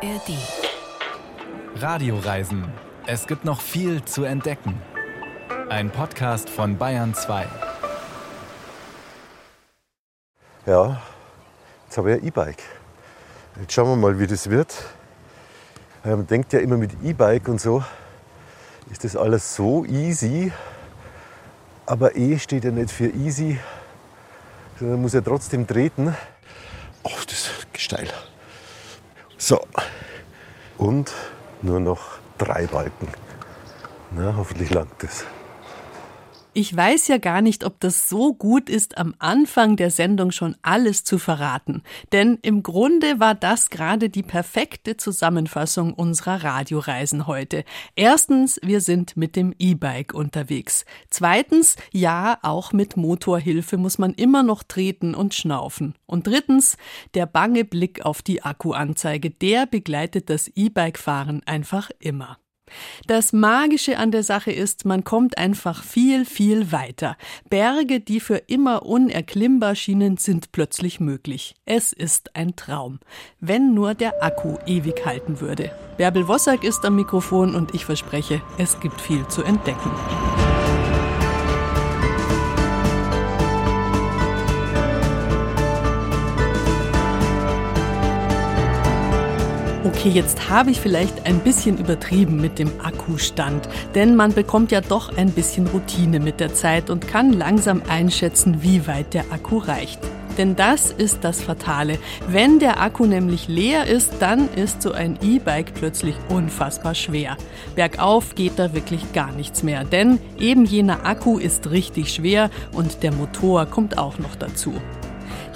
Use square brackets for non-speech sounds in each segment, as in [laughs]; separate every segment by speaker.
Speaker 1: ARD. Radioreisen. Es gibt noch viel zu entdecken. Ein Podcast von Bayern 2.
Speaker 2: Ja, jetzt habe ich ein E-Bike. Jetzt schauen wir mal, wie das wird. Man denkt ja immer mit E-Bike und so, ist das alles so easy. Aber E steht ja nicht für easy, sondern muss ja trotzdem treten. Ach, das ist steil. So, und nur noch drei Balken. Na, hoffentlich langt das.
Speaker 3: Ich weiß ja gar nicht, ob das so gut ist, am Anfang der Sendung schon alles zu verraten. Denn im Grunde war das gerade die perfekte Zusammenfassung unserer Radioreisen heute. Erstens, wir sind mit dem E-Bike unterwegs. Zweitens, ja, auch mit Motorhilfe muss man immer noch treten und schnaufen. Und drittens, der bange Blick auf die Akkuanzeige, der begleitet das E-Bike-Fahren einfach immer. Das Magische an der Sache ist, man kommt einfach viel, viel weiter. Berge, die für immer unerklimmbar schienen, sind plötzlich möglich. Es ist ein Traum. Wenn nur der Akku ewig halten würde. Bärbel Wossack ist am Mikrofon und ich verspreche, es gibt viel zu entdecken. Okay, jetzt habe ich vielleicht ein bisschen übertrieben mit dem Akkustand, denn man bekommt ja doch ein bisschen Routine mit der Zeit und kann langsam einschätzen, wie weit der Akku reicht. Denn das ist das Fatale. Wenn der Akku nämlich leer ist, dann ist so ein E-Bike plötzlich unfassbar schwer. Bergauf geht da wirklich gar nichts mehr, denn eben jener Akku ist richtig schwer und der Motor kommt auch noch dazu.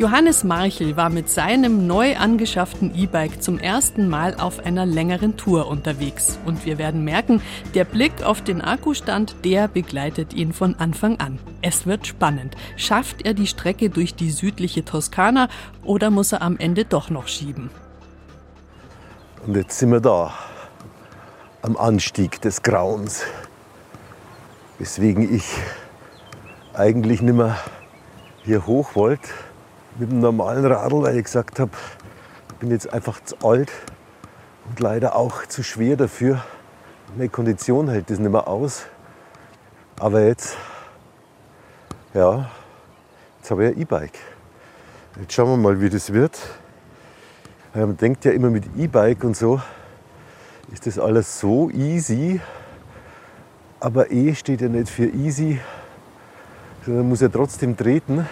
Speaker 3: Johannes Marchel war mit seinem neu angeschafften E-Bike zum ersten Mal auf einer längeren Tour unterwegs. Und wir werden merken, der Blick auf den Akkustand, der begleitet ihn von Anfang an. Es wird spannend. Schafft er die Strecke durch die südliche Toskana oder muss er am Ende doch noch schieben?
Speaker 2: Und jetzt sind wir da, am Anstieg des Grauens. Weswegen ich eigentlich nicht mehr hier hoch wollte mit dem normalen Radl, weil ich gesagt habe, ich bin jetzt einfach zu alt und leider auch zu schwer dafür. Meine Kondition hält das nicht mehr aus. Aber jetzt, ja, jetzt habe ich ein E-Bike. Jetzt schauen wir mal, wie das wird. Man denkt ja immer mit E-Bike und so, ist das alles so easy. Aber E steht ja nicht für easy, sondern muss ja trotzdem treten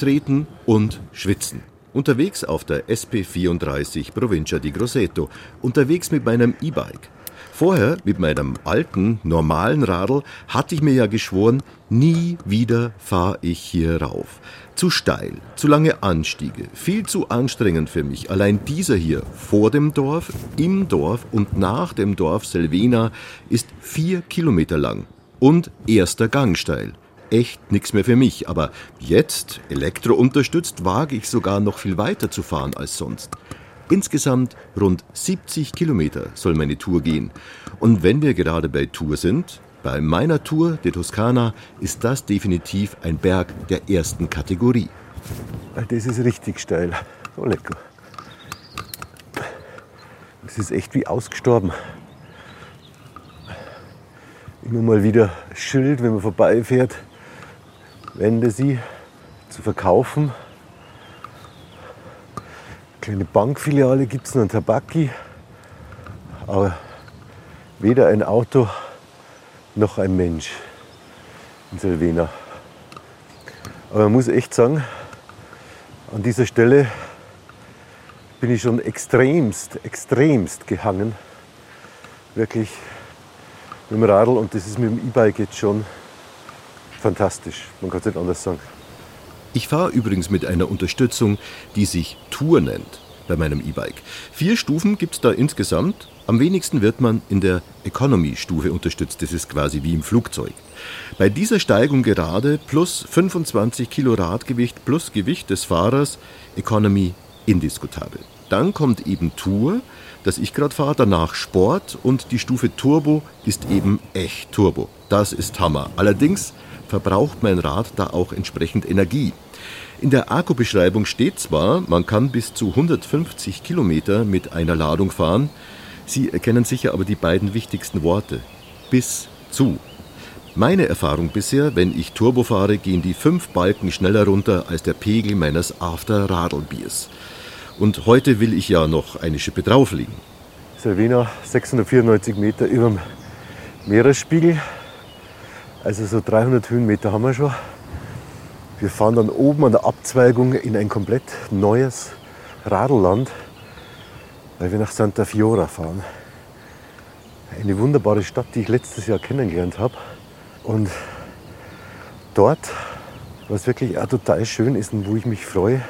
Speaker 4: treten und schwitzen. Unterwegs auf der SP34 Provincia di Grosseto, unterwegs mit meinem E-Bike. Vorher mit meinem alten, normalen Radl hatte ich mir ja geschworen, nie wieder fahre ich hier rauf. Zu steil, zu lange Anstiege, viel zu anstrengend für mich. Allein dieser hier vor dem Dorf, im Dorf und nach dem Dorf Selvena ist vier Kilometer lang und erster Gang steil echt nichts mehr für mich. Aber jetzt, elektrounterstützt, wage ich sogar noch viel weiter zu fahren als sonst. Insgesamt rund 70 Kilometer soll meine Tour gehen. Und wenn wir gerade bei Tour sind, bei meiner Tour der Toskana ist das definitiv ein Berg der ersten Kategorie.
Speaker 2: Das ist richtig steil. Oh, lecker. Das ist echt wie ausgestorben. Immer mal wieder Schild, wenn man vorbeifährt wende sie zu verkaufen. Kleine Bankfiliale gibt es noch in Tabaki, aber weder ein Auto noch ein Mensch in Selvena. Aber man muss echt sagen, an dieser Stelle bin ich schon extremst, extremst gehangen. Wirklich mit dem Radl und das ist mit dem E-Bike jetzt schon fantastisch. Man kann es nicht anders sagen.
Speaker 4: Ich fahre übrigens mit einer Unterstützung, die sich Tour nennt bei meinem E-Bike. Vier Stufen gibt es da insgesamt. Am wenigsten wird man in der Economy-Stufe unterstützt. Das ist quasi wie im Flugzeug. Bei dieser Steigung gerade plus 25 Kilo Radgewicht plus Gewicht des Fahrers Economy indiskutabel. Dann kommt eben Tour, das ich gerade fahre, danach Sport und die Stufe Turbo ist eben echt Turbo. Das ist Hammer. Allerdings verbraucht mein Rad da auch entsprechend Energie. In der Akkubeschreibung steht zwar, man kann bis zu 150 Kilometer mit einer Ladung fahren, Sie erkennen sicher aber die beiden wichtigsten Worte. Bis zu. Meine Erfahrung bisher, wenn ich Turbo fahre, gehen die fünf Balken schneller runter als der Pegel meines After-Radlbiers. Und heute will ich ja noch eine Schippe drauflegen.
Speaker 2: Silvina, 694 Meter über dem Meeresspiegel. Also so 300 Höhenmeter haben wir schon. Wir fahren dann oben an der Abzweigung in ein komplett neues Radelland, weil wir nach Santa Fiora fahren. Eine wunderbare Stadt, die ich letztes Jahr kennengelernt habe. Und dort, was wirklich auch total schön ist und wo ich mich freue,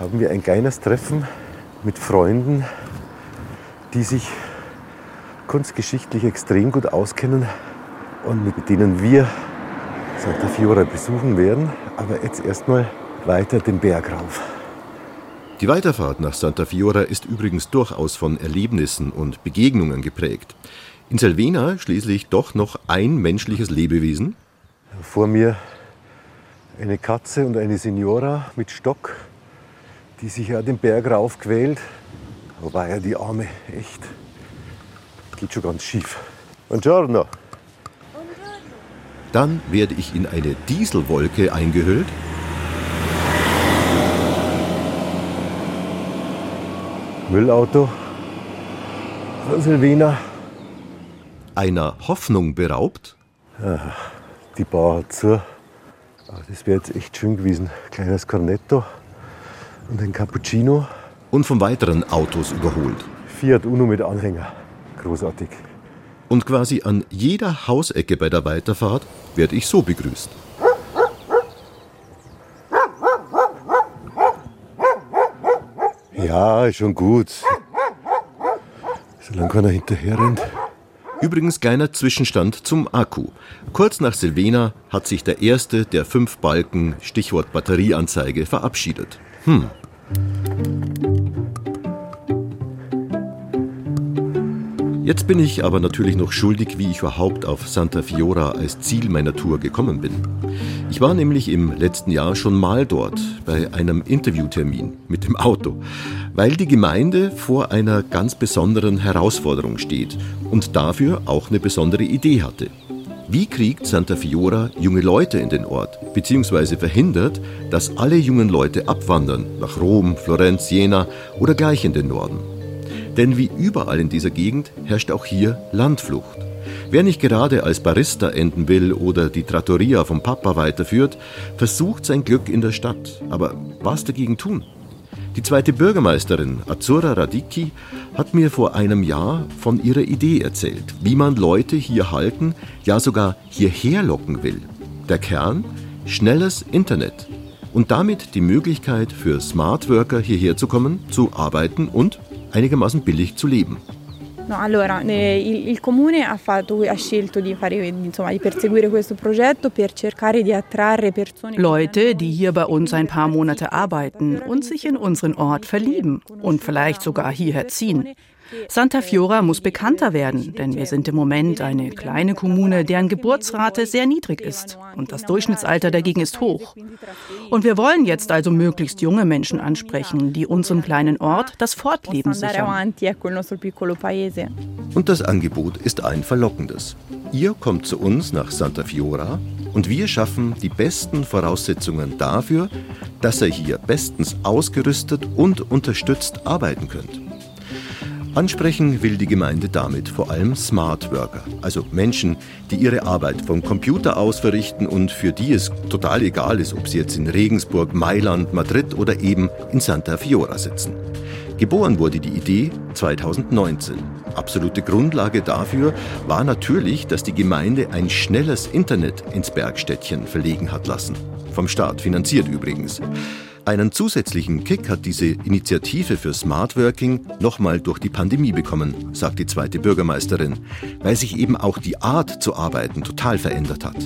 Speaker 2: haben wir ein kleines Treffen mit Freunden, die sich kunstgeschichtlich extrem gut auskennen und mit denen wir Santa Fiora besuchen werden. Aber jetzt erstmal weiter den Berg rauf.
Speaker 4: Die Weiterfahrt nach Santa Fiora ist übrigens durchaus von Erlebnissen und Begegnungen geprägt. In Selvena schließlich doch noch ein menschliches Lebewesen.
Speaker 2: Vor mir eine Katze und eine Signora mit Stock, die sich ja den Berg raufquält. Wobei ja die Arme echt geht schon ganz schief. Buongiorno.
Speaker 4: Dann werde ich in eine Dieselwolke eingehüllt.
Speaker 2: Müllauto von Silvina.
Speaker 4: Einer Hoffnung beraubt.
Speaker 2: Die Bar hat zu. Aber das wäre jetzt echt schön gewesen. Kleines Cornetto und ein Cappuccino.
Speaker 4: Und von weiteren Autos überholt.
Speaker 2: Fiat Uno mit Anhänger. Großartig.
Speaker 4: Und quasi an jeder Hausecke bei der Weiterfahrt werde ich so begrüßt.
Speaker 2: Ja, ist schon gut. Solange keiner hinterher rennt.
Speaker 4: Übrigens kleiner Zwischenstand zum Akku. Kurz nach Silvena hat sich der erste der fünf Balken, Stichwort Batterieanzeige, verabschiedet. Hm. Jetzt bin ich aber natürlich noch schuldig, wie ich überhaupt auf Santa Fiora als Ziel meiner Tour gekommen bin. Ich war nämlich im letzten Jahr schon mal dort bei einem Interviewtermin mit dem Auto, weil die Gemeinde vor einer ganz besonderen Herausforderung steht und dafür auch eine besondere Idee hatte. Wie kriegt Santa Fiora junge Leute in den Ort, beziehungsweise verhindert, dass alle jungen Leute abwandern nach Rom, Florenz, Jena oder gleich in den Norden? Denn wie überall in dieser Gegend herrscht auch hier Landflucht. Wer nicht gerade als Barista enden will oder die Trattoria vom Papa weiterführt, versucht sein Glück in der Stadt. Aber was dagegen tun? Die zweite Bürgermeisterin, Azzurra Radicchi, hat mir vor einem Jahr von ihrer Idee erzählt, wie man Leute hier halten, ja sogar hierher locken will. Der Kern? Schnelles Internet. Und damit die Möglichkeit für Smart Worker hierher zu kommen, zu arbeiten und einigermaßen billig zu leben.
Speaker 5: No, allora, eh, il, il, comune ha, fatto, ha scelto di, fare, insomma, di perseguire questo progetto per cercare di attrarre persone.
Speaker 3: Leute, die hier bei uns ein paar Monate arbeiten und sich in unseren Ort verlieben und vielleicht sogar hierher ziehen. Santa Fiora muss bekannter werden, denn wir sind im Moment eine kleine Kommune, deren Geburtsrate sehr niedrig ist und das Durchschnittsalter dagegen ist hoch. Und wir wollen jetzt also möglichst junge Menschen ansprechen, die unserem kleinen Ort das Fortleben sichern.
Speaker 4: Und das Angebot ist ein verlockendes. Ihr kommt zu uns nach Santa Fiora und wir schaffen die besten Voraussetzungen dafür, dass ihr hier bestens ausgerüstet und unterstützt arbeiten könnt. Ansprechen will die Gemeinde damit vor allem Smart Worker, also Menschen, die ihre Arbeit vom Computer aus verrichten und für die es total egal ist, ob sie jetzt in Regensburg, Mailand, Madrid oder eben in Santa Fiora sitzen. Geboren wurde die Idee 2019. Absolute Grundlage dafür war natürlich, dass die Gemeinde ein schnelles Internet ins Bergstädtchen verlegen hat lassen. Vom Staat finanziert übrigens. Einen zusätzlichen Kick hat diese Initiative für Smart Working nochmal durch die Pandemie bekommen, sagt die zweite Bürgermeisterin, weil sich eben auch die Art zu arbeiten total verändert hat.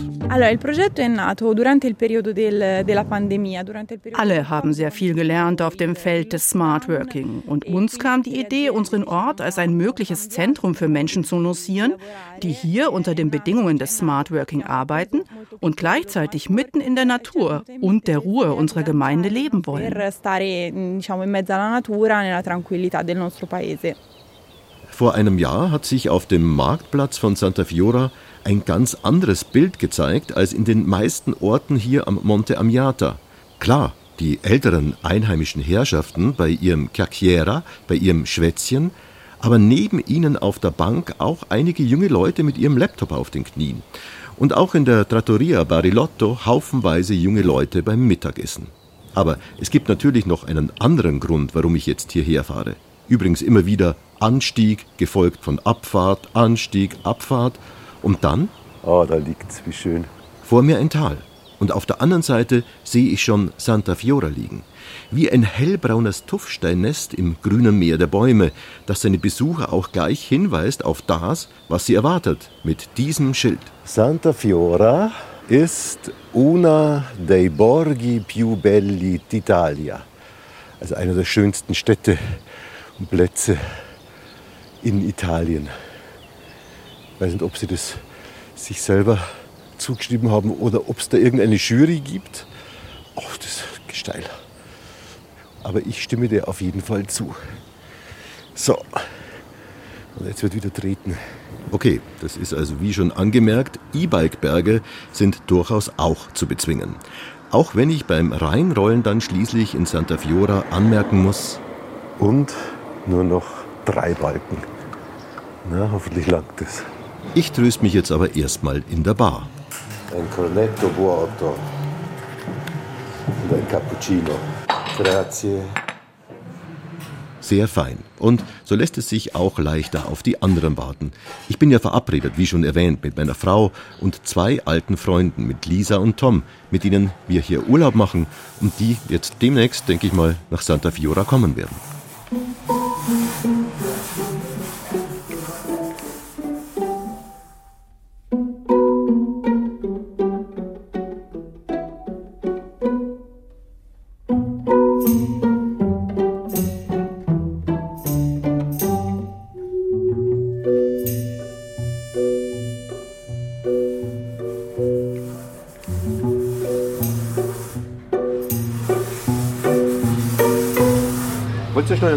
Speaker 6: Alle haben sehr viel gelernt auf dem Feld des Smart Working und uns kam die Idee, unseren Ort als ein mögliches Zentrum für Menschen zu lancieren, die hier unter den Bedingungen des Smart Working arbeiten und gleichzeitig mitten in der Natur und der Ruhe unserer Gemeinde leben leben wollen.
Speaker 4: Vor einem Jahr hat sich auf dem Marktplatz von Santa Fiora ein ganz anderes Bild gezeigt als in den meisten Orten hier am Monte Amiata. Klar, die älteren einheimischen Herrschaften bei ihrem Chiacchiera, bei ihrem Schwätzchen, aber neben ihnen auf der Bank auch einige junge Leute mit ihrem Laptop auf den Knien. Und auch in der Trattoria Barilotto haufenweise junge Leute beim Mittagessen. Aber es gibt natürlich noch einen anderen Grund, warum ich jetzt hierher fahre. Übrigens immer wieder Anstieg, gefolgt von Abfahrt, Anstieg, Abfahrt und dann.
Speaker 2: Oh, da liegt's, wie schön.
Speaker 4: Vor mir ein Tal. Und auf der anderen Seite sehe ich schon Santa Fiora liegen. Wie ein hellbraunes Tuffsteinnest im grünen Meer der Bäume, das seine Besucher auch gleich hinweist auf das, was sie erwartet, mit diesem Schild.
Speaker 2: Santa Fiora ist una dei borghi più belli d'Italia. Also einer der schönsten Städte und Plätze in Italien. Ich weiß nicht, ob sie das sich selber zugeschrieben haben oder ob es da irgendeine Jury gibt. Ach, das ist gesteil. Aber ich stimme dir auf jeden Fall zu. So, und jetzt wird wieder treten.
Speaker 4: Okay, das ist also wie schon angemerkt, E-Bike-Berge sind durchaus auch zu bezwingen. Auch wenn ich beim Reinrollen dann schließlich in Santa Fiora anmerken muss.
Speaker 2: Und nur noch drei Balken. Na, hoffentlich langt es.
Speaker 4: Ich tröst mich jetzt aber erstmal in der Bar.
Speaker 2: Ein Cornetto vuoto und ein Cappuccino. Grazie
Speaker 4: sehr fein. Und so lässt es sich auch leichter auf die anderen warten. Ich bin ja verabredet, wie schon erwähnt, mit meiner Frau und zwei alten Freunden, mit Lisa und Tom, mit denen wir hier Urlaub machen und die jetzt demnächst, denke ich mal, nach Santa Fiora kommen werden.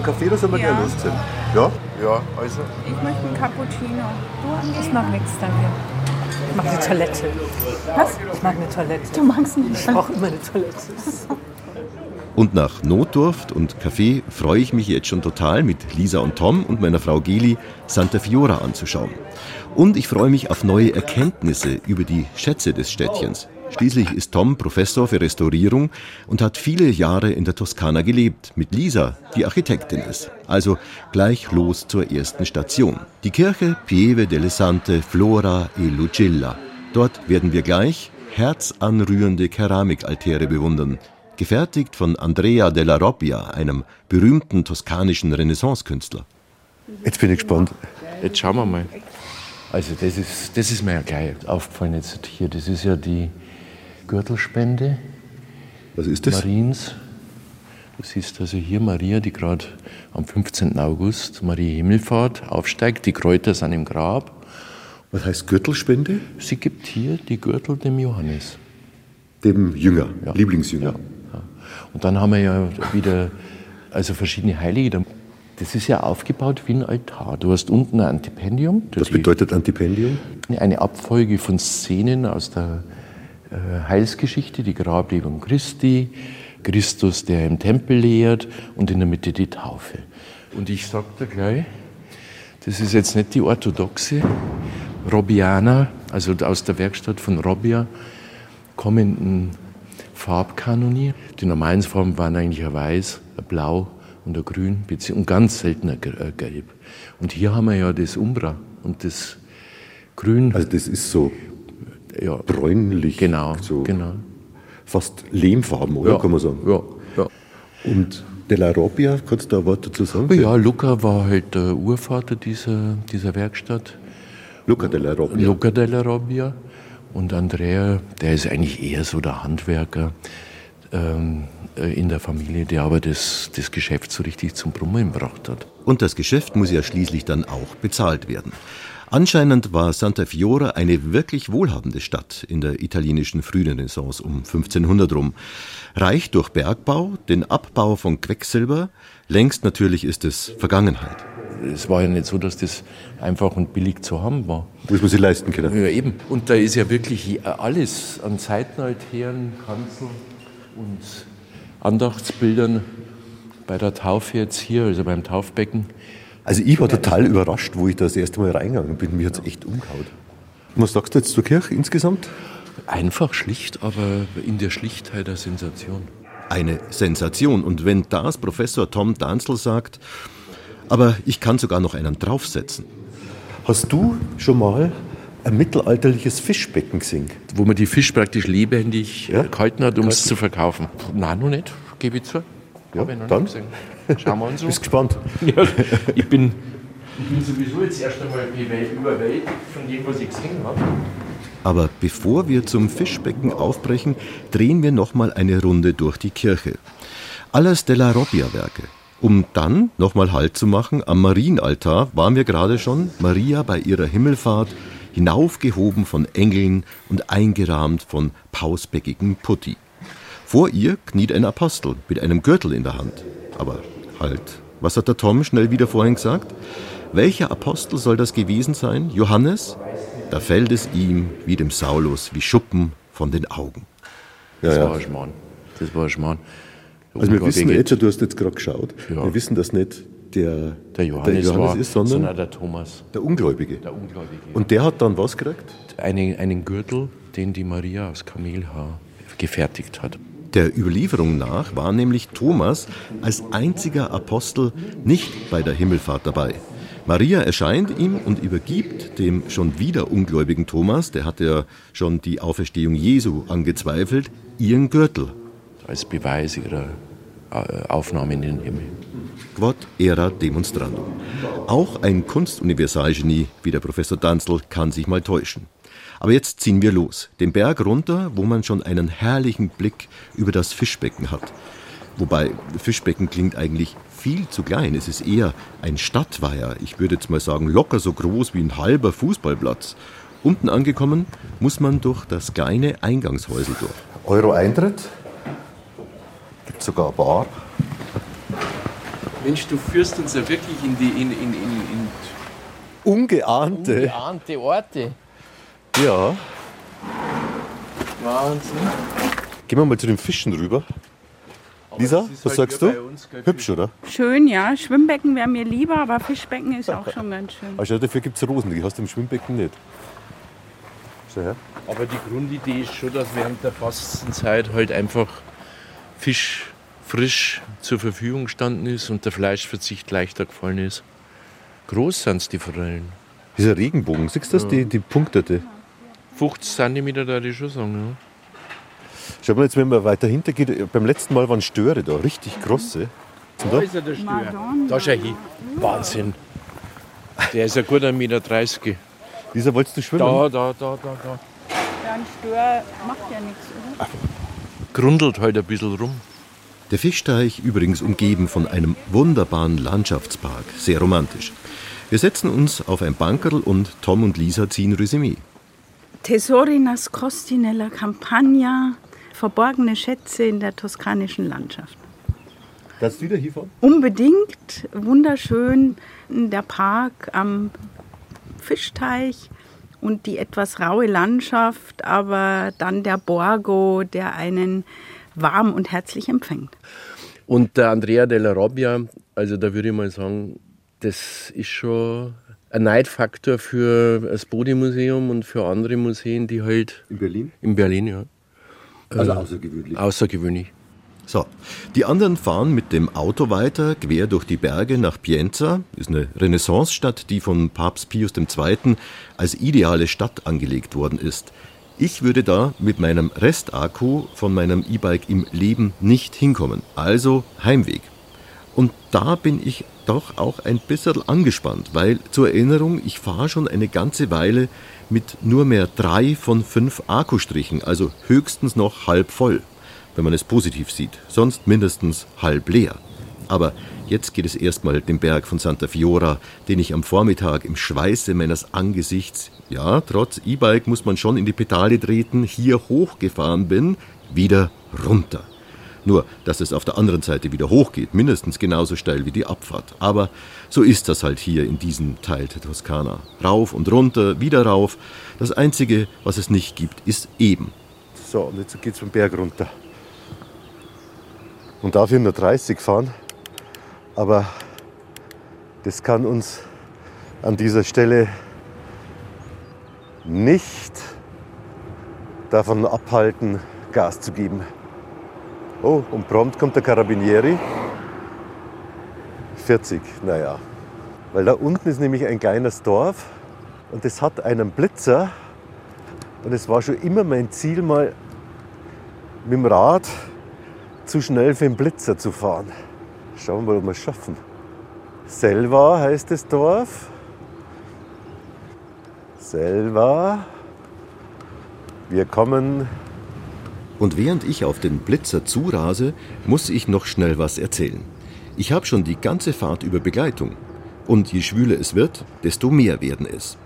Speaker 2: Einen Kaffee oder sollen wir ja. gleich losziehen? Ja?
Speaker 7: Ja, also.
Speaker 8: Ich möchte einen Cappuccino. Du? Ich mag nichts, danke. Ich mag eine Toilette. Was? Ich mag eine Toilette. Du magst nicht? Ich brauche immer eine Toilette. [laughs]
Speaker 4: Und nach Notdurft und Kaffee freue ich mich jetzt schon total, mit Lisa und Tom und meiner Frau Geli Santa Fiora anzuschauen. Und ich freue mich auf neue Erkenntnisse über die Schätze des Städtchens. Schließlich ist Tom Professor für Restaurierung und hat viele Jahre in der Toskana gelebt, mit Lisa, die Architektin ist. Also gleich los zur ersten Station. Die Kirche Pieve delle Sante Flora e Lucilla. Dort werden wir gleich herzanrührende Keramikaltäre bewundern, gefertigt von Andrea della Robbia, einem berühmten toskanischen Renaissancekünstler.
Speaker 2: Jetzt bin ich gespannt.
Speaker 7: Jetzt schauen wir mal. Also das ist, das ist mir ja gleich aufgefallen jetzt hier. Das ist ja die Gürtelspende.
Speaker 4: Was ist das?
Speaker 7: Mariens. Du siehst also hier Maria, die gerade am 15. August, Maria Himmelfahrt, aufsteigt. Die Kräuter sind im Grab.
Speaker 4: Was heißt Gürtelspende?
Speaker 7: Sie gibt hier die Gürtel dem Johannes.
Speaker 4: Dem Jünger, ja. Lieblingsjünger.
Speaker 7: Ja. Und dann haben wir ja wieder also verschiedene Heilige. Das ist ja aufgebaut wie ein Altar. Du hast unten ein Antipendium.
Speaker 4: Was bedeutet Antipendium?
Speaker 7: Eine Abfolge von Szenen aus der Heilsgeschichte, die Grablebung Christi, Christus, der im Tempel lehrt und in der Mitte die Taufe. Und ich sage da gleich, das ist jetzt nicht die orthodoxe Robbianer, also aus der Werkstatt von Robbia kommenden Farbkanonie. Die normalen Farben waren eigentlich ein Weiß, ein Blau und ein Grün und ganz selten ein Gelb. Und hier haben wir ja das Umbra und das Grün.
Speaker 4: Also das ist so
Speaker 7: ja.
Speaker 4: bräunlich.
Speaker 7: Genau,
Speaker 4: so
Speaker 7: genau.
Speaker 4: Fast lehmfarben, oder?
Speaker 7: Ja,
Speaker 4: kann man sagen.
Speaker 7: Ja, ja.
Speaker 4: Und Della Robbia, kannst du da ein Wort dazu sagen?
Speaker 7: Ja, Luca war halt der Urvater dieser, dieser Werkstatt.
Speaker 4: Luca Della Robbia.
Speaker 7: Luca della Robbia. Und Andrea, der ist eigentlich eher so der Handwerker ähm, äh, in der Familie, der aber das, das Geschäft so richtig zum Brummen gebracht hat.
Speaker 4: Und das Geschäft muss ja schließlich dann auch bezahlt werden. Anscheinend war Santa Fiora eine wirklich wohlhabende Stadt in der italienischen Frührenaissance um 1500 rum. Reich durch Bergbau, den Abbau von Quecksilber, längst natürlich ist es Vergangenheit.
Speaker 7: Es war ja nicht so, dass das einfach und billig zu haben war.
Speaker 4: Muss man sich leisten können.
Speaker 7: Ja, eben. Und da ist ja wirklich alles an Seitenaltären, Kanzeln und Andachtsbildern bei der Taufe jetzt hier, also beim Taufbecken.
Speaker 4: Also ich war total überrascht, wo ich da das erste Mal reingegangen bin. Mir hat es echt umgehauen. Was sagst du jetzt zur Kirche insgesamt?
Speaker 7: Einfach schlicht, aber in der Schlichtheit eine Sensation.
Speaker 4: Eine Sensation. Und wenn das Professor Tom Danzel sagt, aber ich kann sogar noch einen draufsetzen. Hast du schon mal ein mittelalterliches Fischbecken gesehen?
Speaker 7: Wo man die Fisch praktisch lebendig
Speaker 4: Ja?
Speaker 7: gehalten hat, um es zu verkaufen. Nein, noch nicht, gebe ich zu.
Speaker 4: Ja,
Speaker 7: ich noch
Speaker 4: dann?
Speaker 7: nicht gesehen. Schauen wir uns so. [laughs]
Speaker 4: Bist gespannt.
Speaker 7: Ja, ich, bin, ich bin sowieso jetzt erst einmal überwältigt von dem, was ich gesehen habe.
Speaker 4: Aber bevor wir zum Fischbecken aufbrechen, drehen wir nochmal eine Runde durch die Kirche. Alles Della Robbia-Werke. Um dann nochmal Halt zu machen, am Marienaltar waren wir gerade schon, Maria bei ihrer Himmelfahrt, hinaufgehoben von Engeln und eingerahmt von pausbäckigen Putti. Vor ihr kniet ein Apostel mit einem Gürtel in der Hand. Aber halt, was hat der Tom schnell wieder vorhin gesagt? Welcher Apostel soll das gewesen sein? Johannes? Da fällt es ihm, wie dem Saulus, wie Schuppen von den Augen.
Speaker 7: Das war ein Schmarrn. Das war ein Schmarrn.
Speaker 4: Also wir wissen jetzt schon, du hast jetzt gerade geschaut,
Speaker 7: Ja.
Speaker 4: wir wissen, dass nicht der,
Speaker 7: der Johannes, war,
Speaker 4: ist, sondern
Speaker 7: der Thomas,
Speaker 4: der Ungläubige.
Speaker 7: der Ungläubige.
Speaker 4: Und der hat dann was gekriegt?
Speaker 7: einen, einen Gürtel, den die Maria aus Kamelhaar gefertigt hat.
Speaker 4: Der Überlieferung nach war nämlich Thomas als einziger Apostel nicht bei der Himmelfahrt dabei. Maria erscheint ihm und übergibt dem schon wieder ungläubigen Thomas, der hatte ja schon die Auferstehung Jesu angezweifelt, ihren Gürtel.
Speaker 7: Als Beweis ihrer äh, Aufnahme in den Himmel.
Speaker 4: Quod era demonstrandum. Auch ein Kunstuniversalgenie wie der Professor Danzel kann sich mal täuschen. Aber jetzt ziehen wir los, den Berg runter, wo man schon einen herrlichen Blick über das Fischbecken hat. Wobei Fischbecken klingt eigentlich viel zu klein. Es ist eher ein Stadtweiher. Ich würde jetzt mal sagen, locker so groß wie ein halber Fußballplatz. Unten angekommen, muss man durch das kleine Eingangshäusel durch. Euro Eintritt. Gibt sogar eine Bar.
Speaker 7: Mensch, du führst uns ja wirklich in die in, in, in, in
Speaker 4: Ungeahnte.
Speaker 7: geahnte Orte.
Speaker 4: Ja.
Speaker 7: Wahnsinn.
Speaker 4: Gehen wir mal zu den Fischen rüber. Lisa, was sagst du? Hübsch, oder?
Speaker 5: Schön, ja. Schwimmbecken wäre mir lieber, aber Fischbecken ist auch schon ganz schön.
Speaker 4: Also dafür gibt es Rosen, die hast du im Schwimmbecken nicht. Schau her.
Speaker 7: Aber die Grundidee ist schon, dass während der Fastenzeit halt einfach Fisch frisch zur Verfügung gestanden ist und der Fleischverzicht leichter gefallen ist. Groß sind die Forellen.
Speaker 4: Dieser Regenbogen, siehst du das? Die, die punktete.
Speaker 7: 50 cm da ich schon sagen.
Speaker 4: Schau mal jetzt, wenn man weiter hinter geht, beim letzten Mal waren Störe da, richtig große.
Speaker 7: Ja. Da ist ja der Stör. Da schau hin. Wahnsinn. Der ist ja gut 1,30 Meter.
Speaker 4: Lisa, wolltest du schwimmen?
Speaker 7: Da, da, da, da, da.
Speaker 5: Ja, ein Stör macht ja nichts, oder?
Speaker 7: Grundelt halt ein bisschen rum.
Speaker 4: Der Fischteich übrigens umgeben von einem wunderbaren Landschaftspark, sehr romantisch. Wir setzen uns auf ein Bankerl und Tom und Lisa ziehen Resümee.
Speaker 5: Tesori nascosti nella Campagna, verborgene Schätze in der toskanischen Landschaft.
Speaker 4: Darfst du wieder hinfahren?
Speaker 5: Unbedingt wunderschön der Park am Fischteich und die etwas raue Landschaft, aber dann der Borgo, der einen warm und herzlich empfängt.
Speaker 7: Und der Andrea della Robbia, also da würde ich mal sagen, das ist schon ein Neidfaktor für das Bode-Museum und für andere Museen, die halt
Speaker 4: In Berlin?
Speaker 7: in Berlin, ja,
Speaker 4: Also außergewöhnlich.
Speaker 7: außergewöhnlich.
Speaker 4: So, die anderen fahren mit dem Auto weiter, quer durch die Berge nach Pienza. Ist eine Renaissancestadt, die von Papst Pius II. als ideale Stadt angelegt worden ist. Ich würde da mit meinem Restakku von meinem E-Bike im Leben nicht hinkommen. Also Heimweg. Und da bin ich doch auch ein bisschen angespannt, weil zur Erinnerung, ich fahre schon eine ganze Weile mit nur mehr drei von fünf Akkustrichen, also höchstens noch halb voll, wenn man es positiv sieht, sonst mindestens halb leer. Aber jetzt geht es erstmal den Berg von Santa Fiora, den ich am Vormittag im Schweiße meines Angesichts, ja, trotz E-Bike muss man schon in die Pedale treten, hier hochgefahren bin, wieder runter. Nur, dass es auf der anderen Seite wieder hochgeht, mindestens genauso steil wie die Abfahrt. Aber so ist das halt hier in diesem Teil der Toskana. Rauf und runter, wieder rauf. Das Einzige, was es nicht gibt, ist eben.
Speaker 2: So, und jetzt geht's vom Berg runter. Und darf hier nur 30 fahren. Aber das kann uns an dieser Stelle nicht davon abhalten, Gas zu geben. Oh, und prompt kommt der Carabinieri. 40, naja. Weil da unten ist nämlich ein kleines Dorf und es hat einen Blitzer. Und es war schon immer mein Ziel, mal mit dem Rad zu schnell für den Blitzer zu fahren. Schauen wir mal, ob wir es schaffen. Selva heißt das Dorf. Selva. Wir kommen
Speaker 4: und während ich auf den Blitzer zurase, muss ich noch schnell was erzählen. Ich habe schon die ganze Fahrt über Begleitung. Und je schwüler es wird, desto mehr werden es.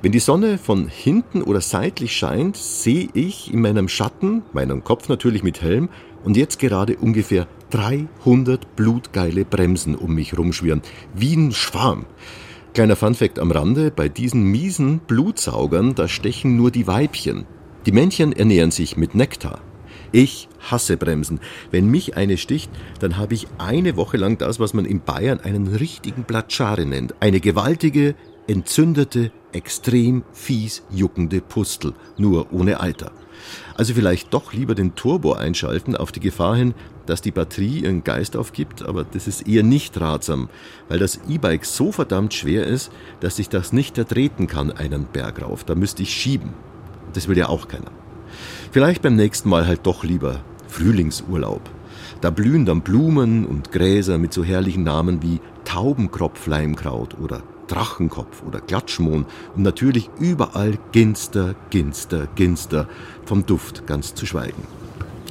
Speaker 4: Wenn die Sonne von hinten oder seitlich scheint, sehe ich in meinem Schatten, meinen Kopf natürlich mit Helm, und jetzt gerade ungefähr 300 blutgeile Bremsen um mich rumschwirren, wie ein Schwarm. Kleiner Funfact am Rande, bei diesen miesen Blutsaugern, da stechen nur die Weibchen. Die Männchen ernähren sich mit Nektar. Ich hasse Bremsen. Wenn mich eine sticht, dann habe ich eine Woche lang das, was man in Bayern einen richtigen Platschare nennt. Eine gewaltige, entzündete, extrem fies juckende Pustel, nur ohne Alter. Also vielleicht doch lieber den Turbo einschalten auf die Gefahr hin, dass die Batterie ihren Geist aufgibt, aber das ist eher nicht ratsam, weil das E-Bike so verdammt schwer ist, dass ich das nicht ertreten kann einen Berg rauf. Da müsste ich schieben. Das will ja auch keiner. Vielleicht beim nächsten Mal halt doch lieber Frühlingsurlaub. Da blühen dann Blumen und Gräser mit so herrlichen Namen wie Taubenkropfleimkraut oder Drachenkopf oder Klatschmohn und natürlich überall Ginster, Ginster, Ginster, vom Duft ganz zu schweigen.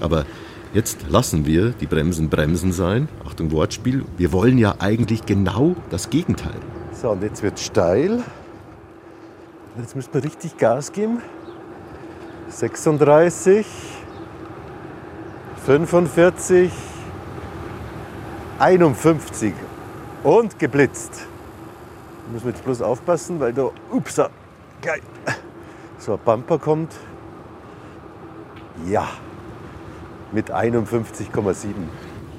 Speaker 4: Aber jetzt lassen wir die Bremsen Bremsen sein. Achtung Wortspiel, wir wollen ja eigentlich genau das Gegenteil.
Speaker 2: So, und jetzt wird steil. Jetzt müssen wir richtig Gas geben. 36, 45, 51 und geblitzt. Müssen wir jetzt bloß aufpassen, weil da, ups, gleich so ein Bumper kommt. Ja, mit 51,7.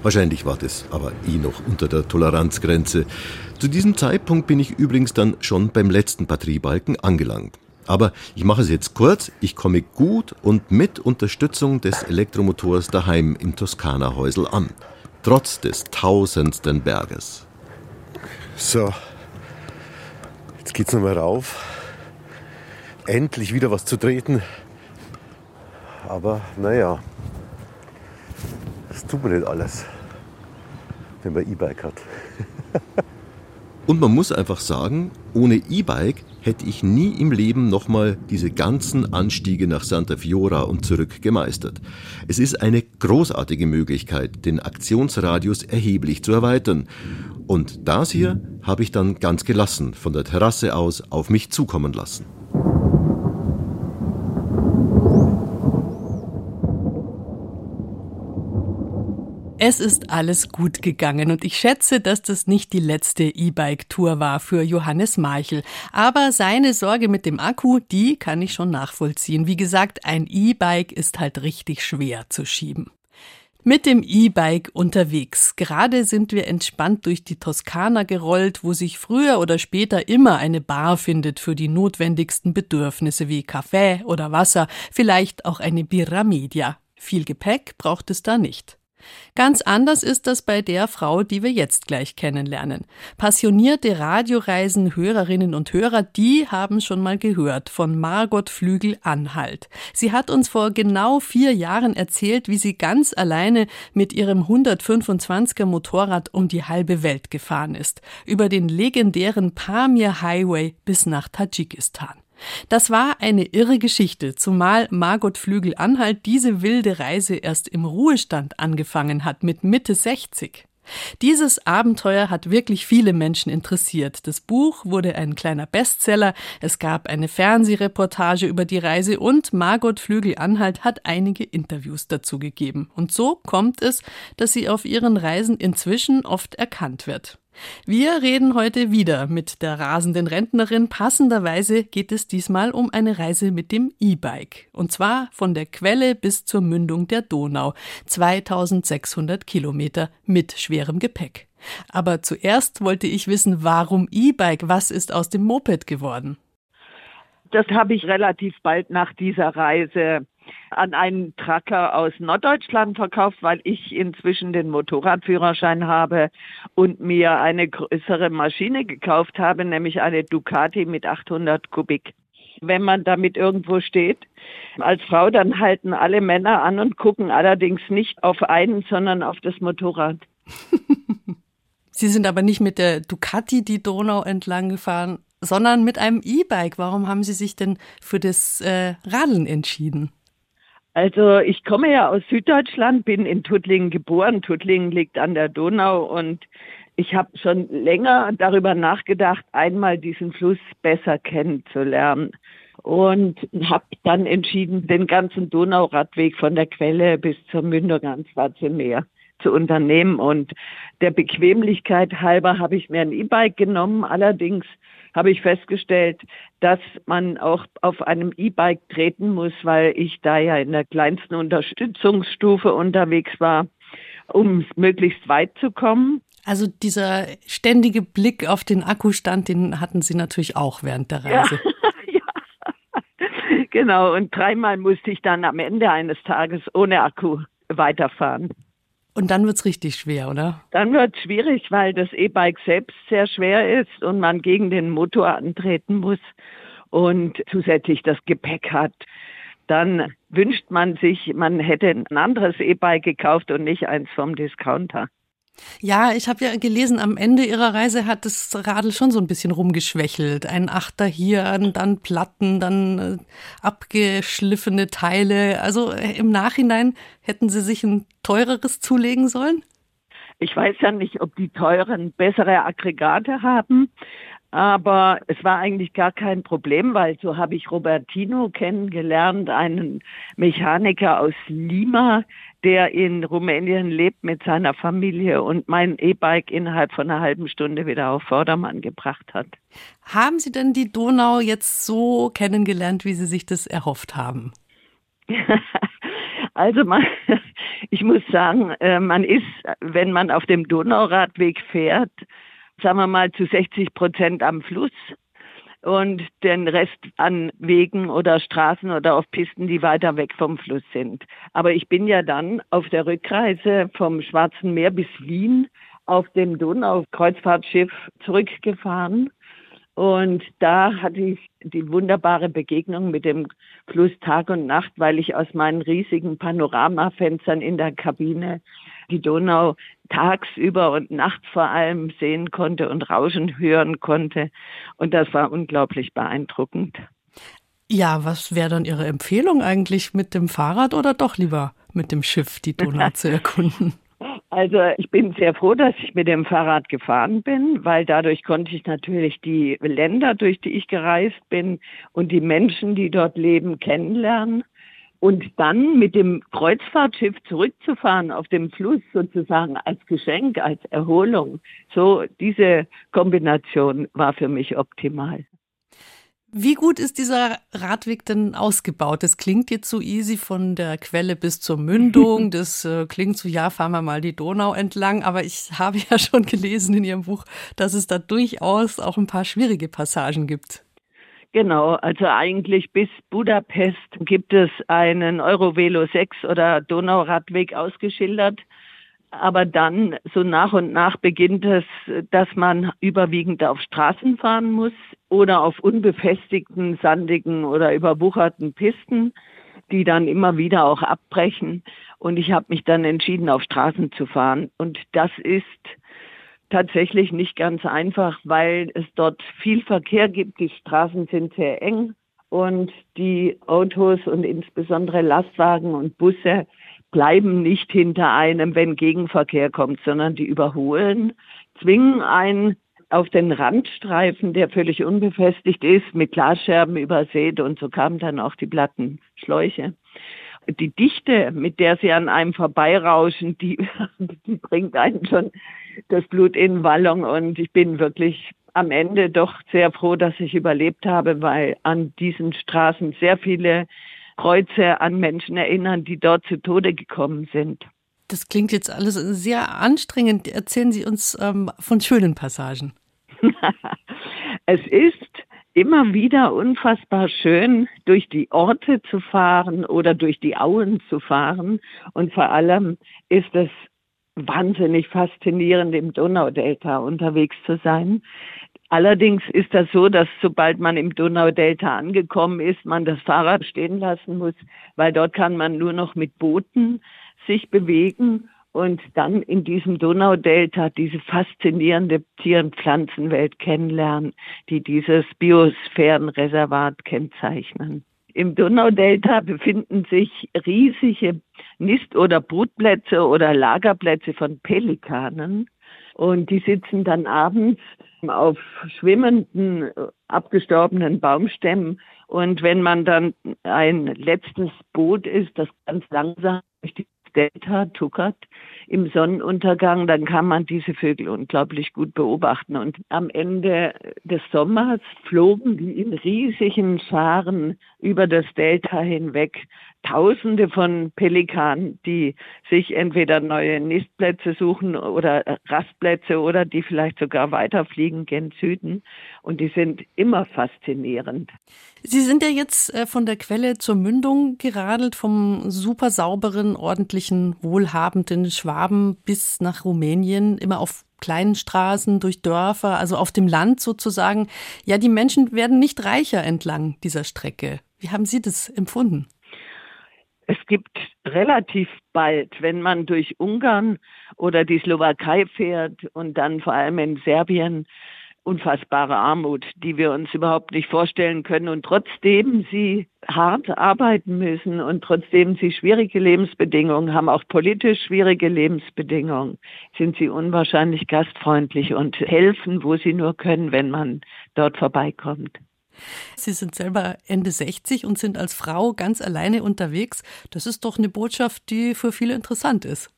Speaker 4: Wahrscheinlich war das aber eh noch unter der Toleranzgrenze. Zu diesem Zeitpunkt bin ich übrigens dann schon beim letzten Batteriebalken angelangt. Aber ich mache es jetzt kurz. Ich komme gut und mit Unterstützung des Elektromotors daheim im Toskana-Häusel an. Trotz des tausendsten Berges.
Speaker 2: So, jetzt geht's nochmal rauf. Endlich wieder was zu treten. Aber naja, das tut man nicht alles, wenn man E-Bike hat. [laughs]
Speaker 4: Und man muss einfach sagen, ohne E-Bike hätte ich nie im Leben nochmal diese ganzen Anstiege nach Santa Fiora und zurück gemeistert. Es ist eine großartige Möglichkeit, den Aktionsradius erheblich zu erweitern. Und das hier habe ich dann ganz gelassen von der Terrasse aus auf mich zukommen lassen.
Speaker 3: Es ist alles gut gegangen und ich schätze, dass das nicht die letzte E-Bike-Tour war für Johannes Marchel. Aber seine Sorge mit dem Akku, die kann ich schon nachvollziehen. Wie gesagt, ein E-Bike ist halt richtig schwer zu schieben. Mit dem E-Bike unterwegs. Gerade sind wir entspannt durch die Toskana gerollt, wo sich früher oder später immer eine Bar findet für die notwendigsten Bedürfnisse wie Kaffee oder Wasser, vielleicht auch eine Birra Media. Viel Gepäck braucht es da nicht. Ganz anders ist das bei der Frau, die wir jetzt gleich kennenlernen. Passionierte Radioreisen Hörerinnen und Hörer, die haben schon mal gehört von Margot Flügel-Anhalt. Sie hat uns vor genau vier Jahren erzählt, wie sie ganz alleine mit ihrem 125er Motorrad um die halbe Welt gefahren ist. Über den legendären Pamir Highway bis nach Tadschikistan. Das war eine irre Geschichte, zumal Margot Flügel-Anhalt diese wilde Reise erst im Ruhestand angefangen hat, mit Mitte 60. Dieses Abenteuer hat wirklich viele Menschen interessiert. Das Buch wurde ein kleiner Bestseller, es gab eine Fernsehreportage über die Reise und Margot Flügel-Anhalt hat einige Interviews dazu gegeben. Und so kommt es, dass sie auf ihren Reisen inzwischen oft erkannt wird. Wir reden heute wieder mit der rasenden Rentnerin. Passenderweise geht es diesmal um eine Reise mit dem E-Bike. Und zwar von der Quelle bis zur Mündung der Donau. 2600 Kilometer mit schwerem Gepäck. Aber zuerst wollte ich wissen, warum E-Bike? Was ist aus dem Moped geworden?
Speaker 9: Das habe ich relativ bald nach dieser Reise an einen Trucker aus Norddeutschland verkauft, weil ich inzwischen den Motorradführerschein habe und mir eine größere Maschine gekauft habe, nämlich eine Ducati mit 800 Kubik. Wenn man damit irgendwo steht, als Frau, dann halten alle Männer an und gucken allerdings nicht auf einen, sondern auf das Motorrad. [laughs]
Speaker 3: Sie sind aber nicht mit der Ducati die Donau entlang gefahren, sondern mit einem E-Bike. Warum haben Sie sich denn für das äh, Radeln entschieden?
Speaker 9: Also ich komme ja aus Süddeutschland, bin in Tuttlingen geboren. Tuttlingen liegt an der Donau und ich habe schon länger darüber nachgedacht, einmal diesen Fluss besser kennenzulernen und habe dann entschieden, den ganzen Donauradweg von der Quelle bis zur Mündung ans Schwarze Meer zu unternehmen. Und der Bequemlichkeit halber habe ich mir ein E-Bike genommen. Allerdings habe ich festgestellt, dass man auch auf einem E-Bike treten muss, weil ich da ja in der kleinsten Unterstützungsstufe unterwegs war, um möglichst weit zu kommen.
Speaker 3: Also dieser ständige Blick auf den Akkustand, den hatten Sie natürlich auch während der Reise. [laughs]
Speaker 9: Ja. Genau, und dreimal musste ich dann am Ende eines Tages ohne Akku weiterfahren.
Speaker 3: Und dann wird es richtig schwer, oder?
Speaker 9: Dann wird es schwierig, weil das E-Bike selbst sehr schwer ist und man gegen den Motor antreten muss und zusätzlich das Gepäck hat. Dann wünscht man sich, man hätte ein anderes E-Bike gekauft und nicht eins vom Discounter.
Speaker 3: Ja, ich habe ja gelesen, am Ende ihrer Reise hat das Radl schon so ein bisschen rumgeschwächelt. Ein Achter hier, dann Platten, dann äh, abgeschliffene Teile. Also äh, im Nachhinein hätten sie sich ein teureres zulegen sollen?
Speaker 9: Ich weiß ja nicht, ob die teuren bessere Aggregate haben, aber es war eigentlich gar kein Problem, weil so habe ich Robertino kennengelernt, einen Mechaniker aus Lima, der in Rumänien lebt mit seiner Familie und mein E-Bike innerhalb von einer halben Stunde wieder auf Vordermann gebracht hat.
Speaker 3: Haben Sie denn die Donau jetzt so kennengelernt, wie Sie sich das erhofft haben? [laughs]
Speaker 9: also man, [laughs] ich muss sagen, äh, man ist, wenn man auf dem Donauradweg fährt, sagen wir mal zu 60 Prozent am Fluss und den Rest an Wegen oder Straßen oder auf Pisten, die weiter weg vom Fluss sind. Aber ich bin ja dann auf der Rückreise vom Schwarzen Meer bis Wien auf dem Donau-Kreuzfahrtschiff zurückgefahren. Und da hatte ich die wunderbare Begegnung mit dem Fluss Tag und Nacht, weil ich aus meinen riesigen Panoramafenstern in der Kabine die Donau tagsüber und nachts vor allem sehen konnte und Rauschen hören konnte. Und das war unglaublich beeindruckend.
Speaker 3: Ja, was wäre dann Ihre Empfehlung eigentlich mit dem Fahrrad oder doch lieber mit dem Schiff die Donau [laughs] zu erkunden?
Speaker 9: Also ich bin sehr froh, dass ich mit dem Fahrrad gefahren bin, weil dadurch konnte ich natürlich die Länder, durch die ich gereist bin und die Menschen, die dort leben, kennenlernen. Und dann mit dem Kreuzfahrtschiff zurückzufahren auf dem Fluss sozusagen als Geschenk, als Erholung. So diese Kombination war für mich optimal.
Speaker 3: Wie gut ist dieser Radweg denn ausgebaut? Das klingt jetzt so easy von der Quelle bis zur Mündung. [laughs] Das äh, klingt so, ja, fahren wir mal die Donau entlang. Aber ich [laughs] habe ja schon gelesen in Ihrem Buch, dass es da durchaus auch ein paar schwierige Passagen gibt.
Speaker 9: Genau, also eigentlich bis Budapest gibt es einen Eurovelo 6 oder Donauradweg ausgeschildert. Aber dann, so nach und nach beginnt es, dass man überwiegend auf Straßen fahren muss oder auf unbefestigten, sandigen oder überwucherten Pisten, die dann immer wieder auch abbrechen. Und ich habe mich dann entschieden, auf Straßen zu fahren. Und das ist tatsächlich nicht ganz einfach, weil es dort viel Verkehr gibt. Die Straßen sind sehr eng und die Autos und insbesondere Lastwagen und Busse bleiben nicht hinter einem, wenn Gegenverkehr kommt, sondern die überholen, zwingen einen auf den Randstreifen, der völlig unbefestigt ist, mit Glasscherben übersät und so kamen dann auch die Plattenschläuche. Die Dichte, mit der sie an einem vorbeirauschen, die, die [laughs] bringt einen schon das Blut in Wallung und ich bin wirklich am Ende doch sehr froh, dass ich überlebt habe, weil an diesen Straßen sehr viele Kreuze an Menschen erinnern, die dort zu Tode gekommen sind.
Speaker 3: Das klingt jetzt alles sehr anstrengend. Erzählen Sie uns ähm, von schönen Passagen. [laughs]
Speaker 9: es ist immer wieder unfassbar schön, durch die Orte zu fahren oder durch die Auen zu fahren. Und vor allem ist es wahnsinnig faszinierend, im Donaudelta unterwegs zu sein. Allerdings ist das so, dass sobald man im Donaudelta angekommen ist, man das Fahrrad stehen lassen muss, weil dort kann man nur noch mit Booten sich bewegen und dann in diesem Donaudelta diese faszinierende Tier- und Pflanzenwelt kennenlernen, die dieses Biosphärenreservat kennzeichnen. Im Donaudelta befinden sich riesige Nist- oder Brutplätze oder Lagerplätze von Pelikanen. Und die sitzen dann abends auf schwimmenden, abgestorbenen Baumstämmen. Und wenn man dann ein letztes Boot ist, das ganz langsam durch die Delta tuckert im Sonnenuntergang, dann kann man diese Vögel unglaublich gut beobachten. Und am Ende des Sommers flogen die in riesigen Scharen über das Delta hinweg Tausende von Pelikanen, die sich entweder neue Nistplätze suchen oder Rastplätze oder die vielleicht sogar weiterfliegen gen Süden. Und die sind immer faszinierend.
Speaker 3: Sie sind ja jetzt äh, von der Quelle zur Mündung geradelt, vom super sauberen, ordentlichen, wohlhabenden Schwaben bis nach Rumänien, immer auf kleinen Straßen, durch Dörfer, also auf dem Land sozusagen. Ja, die Menschen werden nicht reicher entlang dieser Strecke. Wie haben Sie das empfunden?
Speaker 9: Es gibt relativ bald, wenn man durch Ungarn oder die Slowakei fährt und dann vor allem in Serbien, unfassbare Armut, die wir uns überhaupt nicht vorstellen können und trotzdem sie hart arbeiten müssen und trotzdem sie schwierige Lebensbedingungen haben, auch politisch schwierige Lebensbedingungen, sind sie unwahrscheinlich gastfreundlich und helfen, wo sie nur können, wenn man dort vorbeikommt.
Speaker 3: Sie sind selber Ende 60 und sind als Frau ganz alleine unterwegs. Das ist doch eine Botschaft, die für viele interessant ist.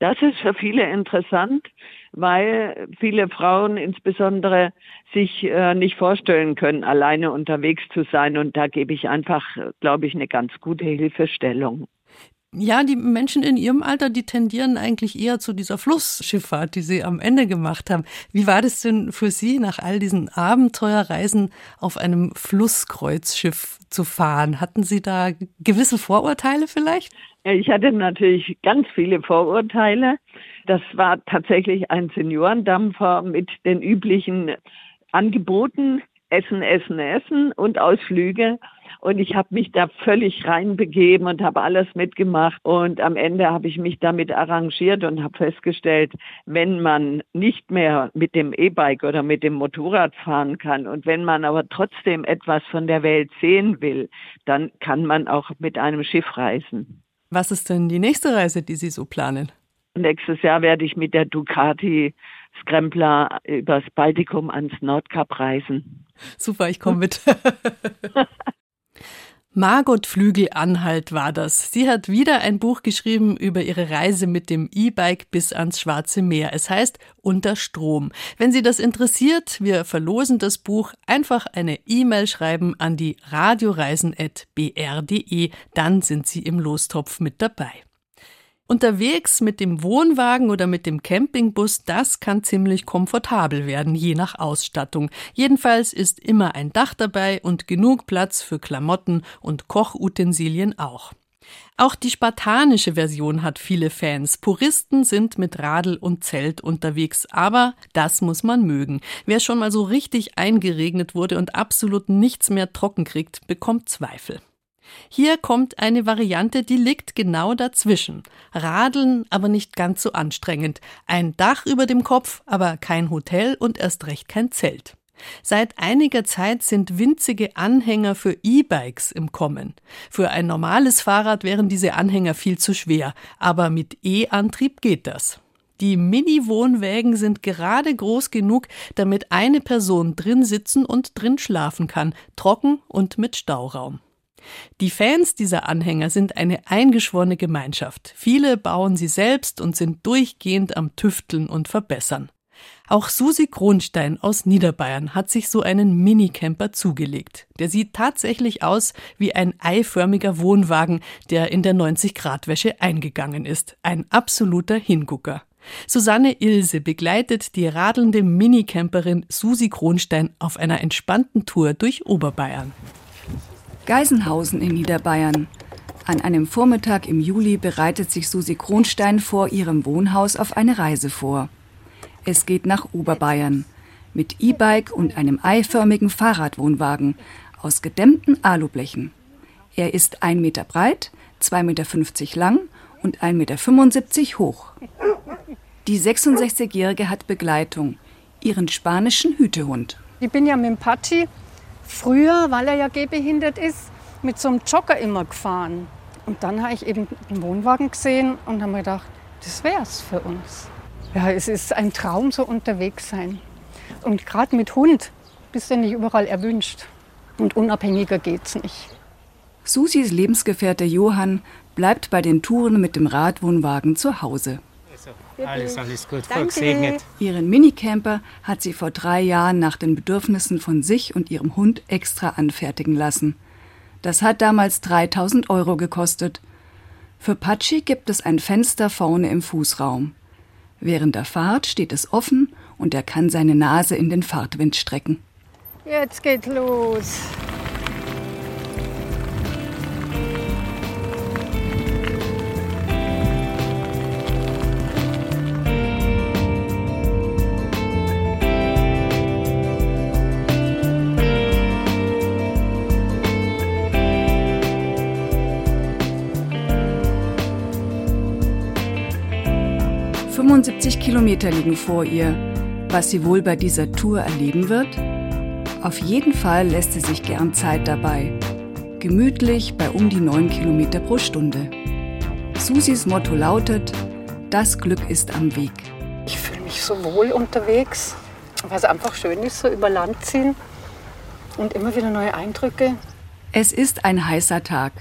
Speaker 9: Das ist für viele interessant, weil viele Frauen insbesondere sich äh, nicht vorstellen können, alleine unterwegs zu sein. Und da gebe ich einfach, glaube ich, eine ganz gute Hilfestellung.
Speaker 3: Ja, die Menschen in ihrem Alter, die tendieren eigentlich eher zu dieser Flussschifffahrt, die sie am Ende gemacht haben. Wie war das denn für Sie, nach all diesen Abenteuerreisen auf einem Flusskreuzschiff zu fahren? Hatten Sie da gewisse Vorurteile vielleicht?
Speaker 9: Ich hatte natürlich ganz viele Vorurteile. Das war tatsächlich ein Seniorendampfer mit den üblichen Angeboten, Essen, Essen, Essen und Ausflüge. Und ich habe mich da völlig reinbegeben und habe alles mitgemacht. Und am Ende habe ich mich damit arrangiert und habe festgestellt, wenn man nicht mehr mit dem E-Bike oder mit dem Motorrad fahren kann und wenn man aber trotzdem etwas von der Welt sehen will, dann kann man auch mit einem Schiff reisen.
Speaker 3: Was ist denn die nächste Reise, die Sie so planen?
Speaker 9: Nächstes Jahr werde ich mit der Ducati Scrambler übers Baltikum ans Nordkap reisen.
Speaker 3: Super, ich komme mit. [laughs] Margot Flügel-Anhalt war das. Sie hat wieder ein Buch geschrieben über ihre Reise mit dem E-Bike bis ans Schwarze Meer. Es heißt Unter Strom. Wenn Sie das interessiert, wir verlosen das Buch. Einfach eine E-Mail schreiben an die radioreisen.br.de. Dann sind Sie im Lostopf mit dabei. Unterwegs mit dem Wohnwagen oder mit dem Campingbus, das kann ziemlich komfortabel werden, je nach Ausstattung. Jedenfalls ist immer ein Dach dabei und genug Platz für Klamotten und Kochutensilien auch. Auch die spartanische Version hat viele Fans. Puristen sind mit Radl und Zelt unterwegs, aber das muss man mögen. Wer schon mal so richtig eingeregnet wurde und absolut nichts mehr trocken kriegt, bekommt Zweifel. Hier kommt eine Variante, die liegt genau dazwischen. Radeln, aber nicht ganz so anstrengend. Ein Dach über dem Kopf, aber kein Hotel und erst recht kein Zelt. Seit einiger Zeit sind winzige Anhänger für E-Bikes im Kommen. Für ein normales Fahrrad wären diese Anhänger viel zu schwer, aber mit E-Antrieb geht das. Die Mini-Wohnwägen sind gerade groß genug, damit eine Person drin sitzen und drin schlafen kann, trocken und mit Stauraum. Die Fans dieser Anhänger sind eine eingeschworene Gemeinschaft. Viele bauen sie selbst und sind durchgehend am Tüfteln und Verbessern. Auch Susi Kronstein aus Niederbayern hat sich so einen Minicamper zugelegt. Der sieht tatsächlich aus wie ein eiförmiger Wohnwagen, der in der 90-Grad-Wäsche eingegangen ist. Ein absoluter Hingucker. Susanne Ilse begleitet die radelnde Minicamperin Susi Kronstein auf einer entspannten Tour durch Oberbayern.
Speaker 10: Geisenhausen in Niederbayern. An einem Vormittag im Juli bereitet sich Susi Kronstein vor ihrem Wohnhaus auf eine Reise vor. Es geht nach Oberbayern mit E-Bike und einem eiförmigen Fahrradwohnwagen aus gedämmten Alublechen. Er ist 1 Meter breit, 2,50 Meter lang und 1,75 Meter hoch. Die 66-Jährige hat Begleitung, ihren spanischen Hütehund.
Speaker 11: Ich bin ja mit dem Patschi früher, weil er ja gehbehindert ist, mit so einem Jogger immer gefahren. Und dann habe ich eben einen Wohnwagen gesehen und habe mir gedacht, das wäre es für uns. Ja, es ist ein Traum, so unterwegs sein. Und gerade mit Hund bist du nicht überall erwünscht. Und unabhängiger geht's nicht.
Speaker 10: Susis Lebensgefährte Johann bleibt bei den Touren mit dem Radwohnwagen zu Hause.
Speaker 12: Alles, alles gut, voll gesegnet.
Speaker 10: Ihren Minicamper hat sie vor drei Jahren nach den Bedürfnissen von sich und ihrem Hund extra anfertigen lassen. Das hat damals 3000 Euro gekostet. Für Patschi gibt es ein Fenster vorne im Fußraum. Während der Fahrt steht es offen und er kann seine Nase in den Fahrtwind strecken.
Speaker 11: Jetzt geht los.
Speaker 10: 75 Kilometer liegen vor ihr. Was sie wohl bei dieser Tour erleben wird? Auf jeden Fall lässt sie sich gern Zeit dabei. Gemütlich bei um die 9 Kilometer pro Stunde. Susis Motto lautet, das Glück ist am Weg.
Speaker 11: Ich fühle mich so wohl unterwegs, weil es einfach schön ist, so über Land ziehen und immer wieder neue Eindrücke.
Speaker 10: Es ist ein heißer Tag.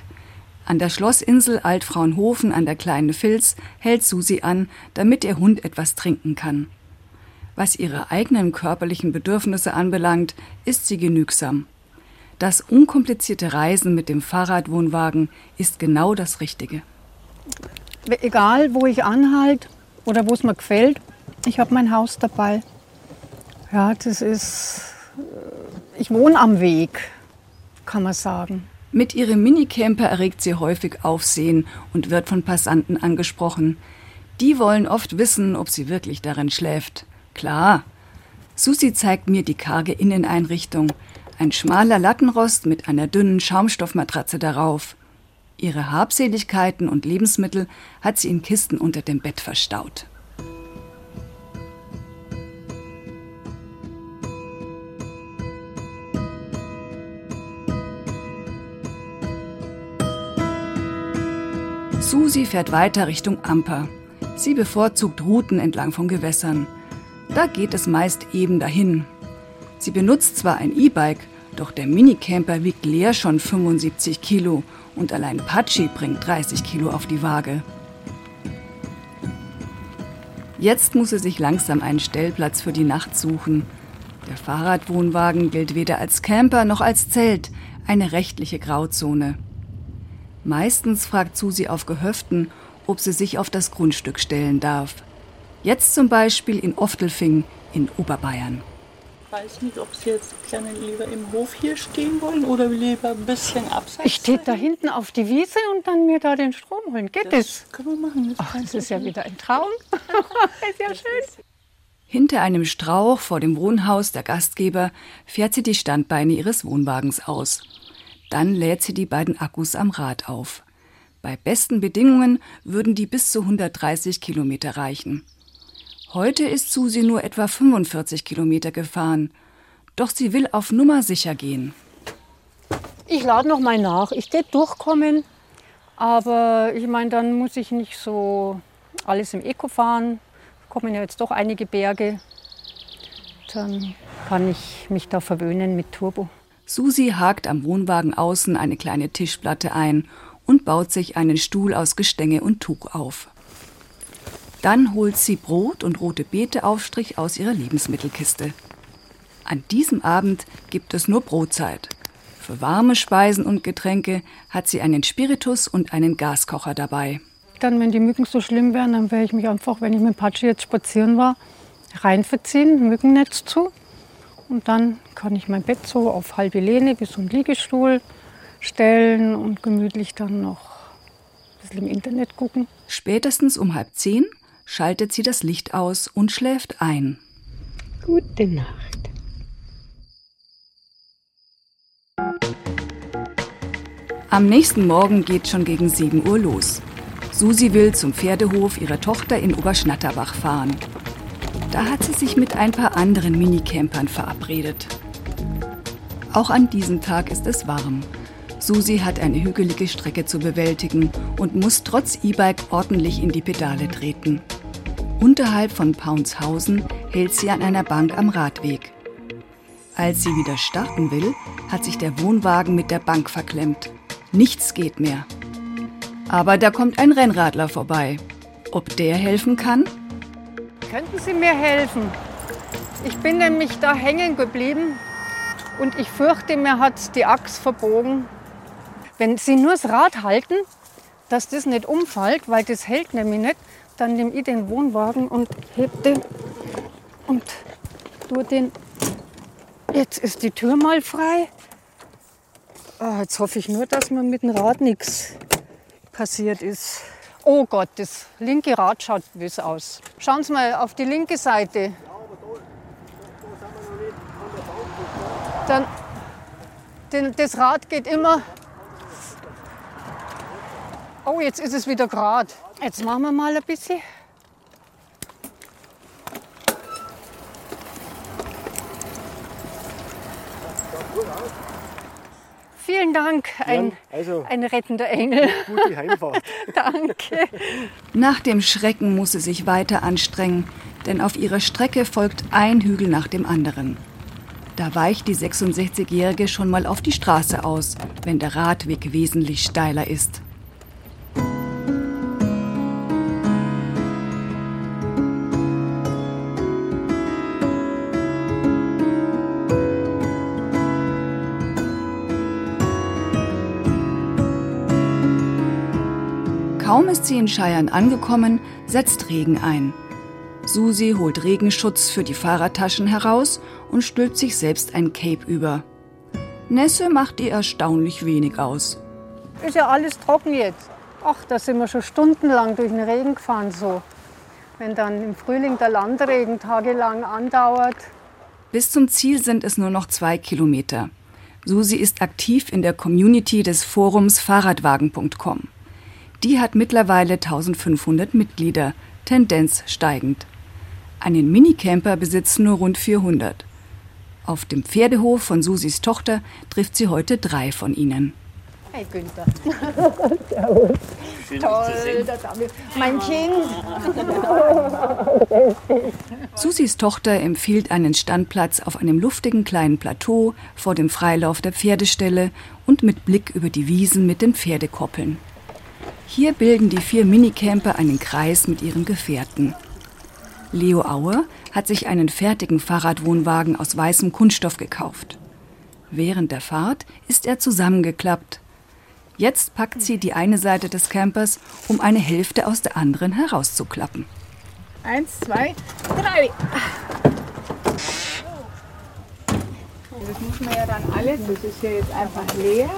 Speaker 10: An der Schlossinsel Altfraunhofen an der kleinen Filz hält Susi an, damit ihr Hund etwas trinken kann. Was ihre eigenen körperlichen Bedürfnisse anbelangt, ist sie genügsam. Das unkomplizierte Reisen mit dem Fahrradwohnwagen ist genau das Richtige.
Speaker 11: Egal, wo ich anhalte oder wo es mir gefällt, ich habe mein Haus dabei. Ja, das ist. Äh, ich wohne am Weg, kann man sagen.
Speaker 10: Mit ihrem Minicamper erregt sie häufig Aufsehen und wird von Passanten angesprochen. Die wollen oft wissen, ob sie wirklich darin schläft. Klar. Susi zeigt mir die karge Inneneinrichtung. Ein schmaler Lattenrost mit einer dünnen Schaumstoffmatratze darauf. Ihre Habseligkeiten und Lebensmittel hat sie in Kisten unter dem Bett verstaut. Susi fährt weiter Richtung Amper. Sie bevorzugt Routen entlang von Gewässern. Da geht es meist eben dahin. Sie benutzt zwar ein E-Bike, doch der Minicamper wiegt leer schon 75 Kilo und allein Patschi bringt 30 Kilo auf die Waage. Jetzt muss sie sich langsam einen Stellplatz für die Nacht suchen. Der Fahrradwohnwagen gilt weder als Camper noch als Zelt, eine rechtliche Grauzone. Meistens fragt Susi auf Gehöften, ob sie sich auf das Grundstück stellen darf. Jetzt zum Beispiel in Oftelfing in Oberbayern.
Speaker 13: weiß nicht, ob Sie jetzt gerne lieber im Hof hier stehen wollen oder lieber ein bisschen abseits.
Speaker 11: Ich stehe da hinten auf die Wiese und dann mir da den Strom holen. Geht das?
Speaker 13: das? Können wir machen.
Speaker 11: Das, Ach, das ist ja wieder ein Traum. [laughs] ist ja schön.
Speaker 10: Hinter einem Strauch vor dem Wohnhaus der Gastgeber fährt sie die Standbeine ihres Wohnwagens aus. Dann lädt sie die beiden Akkus am Rad auf. Bei besten Bedingungen würden die bis zu 130 Kilometer reichen. Heute ist Susi nur etwa 45 Kilometer gefahren. Doch sie will auf Nummer sicher gehen.
Speaker 11: Ich lade noch mal nach. Ich werde durchkommen. Aber ich meine, dann muss ich nicht so alles im Eco fahren. Kommen ja jetzt doch einige Berge. Dann kann ich mich da verwöhnen mit Turbo.
Speaker 10: Susi hakt am Wohnwagen außen eine kleine Tischplatte ein und baut sich einen Stuhl aus Gestänge und Tuch auf. Dann holt sie Brot und rote Beeteaufstrich aus ihrer Lebensmittelkiste. An diesem Abend gibt es nur Brotzeit. Für warme Speisen und Getränke hat sie einen Spiritus und einen Gaskocher dabei.
Speaker 11: Dann, wenn die Mücken so schlimm wären, dann werde ich mich einfach, wenn ich mit Patsche jetzt spazieren war, reinverziehen, Mückennetz zu. Und dann kann ich mein Bett so auf halbe Lehne so ein Liegestuhl stellen und gemütlich dann noch ein bisschen im Internet gucken.
Speaker 10: Spätestens um halb zehn schaltet sie das Licht aus und schläft ein.
Speaker 11: Gute Nacht.
Speaker 10: Am nächsten Morgen geht schon gegen 7 Uhr los. Susi will zum Pferdehof ihrer Tochter in Oberschnatterbach fahren. Da hat sie sich mit ein paar anderen Minicampern verabredet. Auch an diesem Tag ist es warm. Susi hat eine hügelige Strecke zu bewältigen und muss trotz E-Bike ordentlich in die Pedale treten. Unterhalb von Paunshausen hält sie an einer Bank am Radweg. Als sie wieder starten will, hat sich der Wohnwagen mit der Bank verklemmt. Nichts geht mehr. Aber da kommt ein Rennradler vorbei. Ob der helfen kann?
Speaker 11: Könnten Sie mir helfen? Ich bin nämlich da hängen geblieben und ich fürchte, mir hat die Axt verbogen. Wenn Sie nur das Rad halten, dass das nicht umfällt, weil das hält nämlich nicht, dann nehme ich den Wohnwagen und heb den und tue den. Jetzt ist die Tür mal frei. Oh, jetzt hoffe ich nur, dass mir mit dem Rad nichts passiert ist. Oh Gott, das linke Rad schaut böse aus. Schauen Sie mal auf die linke Seite. Dann, den, das Rad geht immer. Oh, jetzt ist es wieder gerade. Jetzt machen wir mal ein bisschen. Vielen Dank, ein, also, ein rettender Engel.
Speaker 2: Gute Heimfahrt. [laughs]
Speaker 11: Danke.
Speaker 10: Nach dem Schrecken muss sie sich weiter anstrengen, denn auf ihrer Strecke folgt ein Hügel nach dem anderen. Da weicht die 66-Jährige schon mal auf die Straße aus, wenn der Radweg wesentlich steiler ist. Kaum ist sie in Scheiern angekommen, setzt Regen ein. Susi holt Regenschutz für die Fahrradtaschen heraus und stülpt sich selbst ein Cape über. Nässe macht ihr erstaunlich wenig aus.
Speaker 11: Ist ja alles trocken jetzt. Ach, da sind wir schon stundenlang durch den Regen gefahren so. Wenn dann im Frühling der Landregen tagelang andauert.
Speaker 10: Bis zum Ziel sind es nur noch zwei Kilometer. Susi ist aktiv in der Community des Forums Fahrradwagen.com. Die hat mittlerweile 1500 Mitglieder, Tendenz steigend. Einen Minicamper besitzen nur rund 400. Auf dem Pferdehof von Susis Tochter trifft sie heute drei von ihnen.
Speaker 11: Hey Günther. Servus. [laughs] Schön, Toll, da mein Kind. [laughs]
Speaker 10: Susis Tochter empfiehlt einen Standplatz auf einem luftigen kleinen Plateau vor dem Freilauf der Pferdestelle und mit Blick über die Wiesen mit den Pferdekoppeln. Hier bilden die vier Minicamper einen Kreis mit ihren Gefährten. Leo Auer hat sich einen fertigen Fahrradwohnwagen aus weißem Kunststoff gekauft. Während der Fahrt ist er zusammengeklappt. Jetzt packt sie die eine Seite des Campers, um eine Hälfte aus der anderen herauszuklappen.
Speaker 11: Eins, zwei, drei. muss man ja dann alles, das ist ja jetzt einfach leer,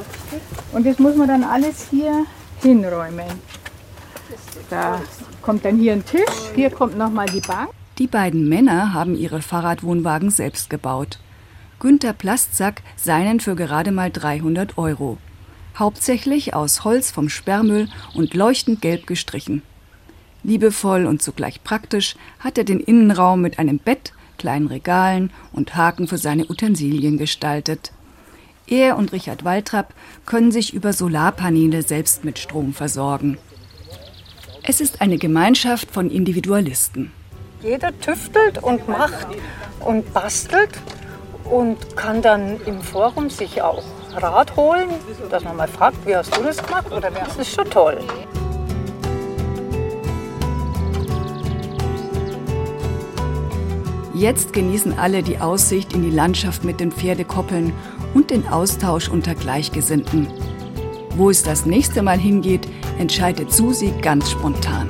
Speaker 11: und das muss man dann alles hier hinräumen. Da kommt dann hier ein Tisch, hier kommt nochmal die Bank.
Speaker 10: Die beiden Männer haben ihre Fahrradwohnwagen selbst gebaut. Günter Plastsack seinen für gerade mal 300 Euro. Hauptsächlich aus Holz vom Sperrmüll und leuchtend gelb gestrichen. Liebevoll und zugleich praktisch hat er den Innenraum mit einem Bett, kleinen Regalen und Haken für seine Utensilien gestaltet. Er und Richard Waltrapp können sich über Solarpaneele selbst mit Strom versorgen. Es ist eine Gemeinschaft von Individualisten.
Speaker 11: Jeder tüftelt und macht und bastelt und kann dann im Forum sich auch Rat holen, dass man mal fragt, wie hast du das gemacht oder das ist schon toll.
Speaker 10: Jetzt genießen alle die Aussicht in die Landschaft mit den Pferdekoppeln und den Austausch unter Gleichgesinnten. Wo es das nächste Mal hingeht, entscheidet Susi ganz spontan.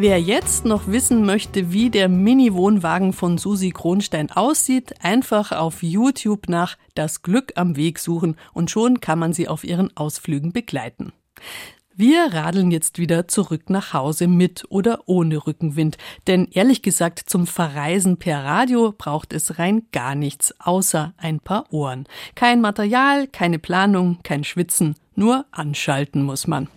Speaker 3: Wer jetzt noch wissen möchte, wie der Mini-Wohnwagen von Susi Kronstein aussieht, einfach auf YouTube nach Das Glück am Weg suchen und schon kann man sie auf ihren Ausflügen begleiten. Wir radeln jetzt wieder zurück nach Hause mit oder ohne Rückenwind, denn ehrlich gesagt zum Verreisen per Radio braucht es rein gar nichts, außer ein paar Ohren. Kein Material, keine Planung, kein Schwitzen, nur anschalten muss man.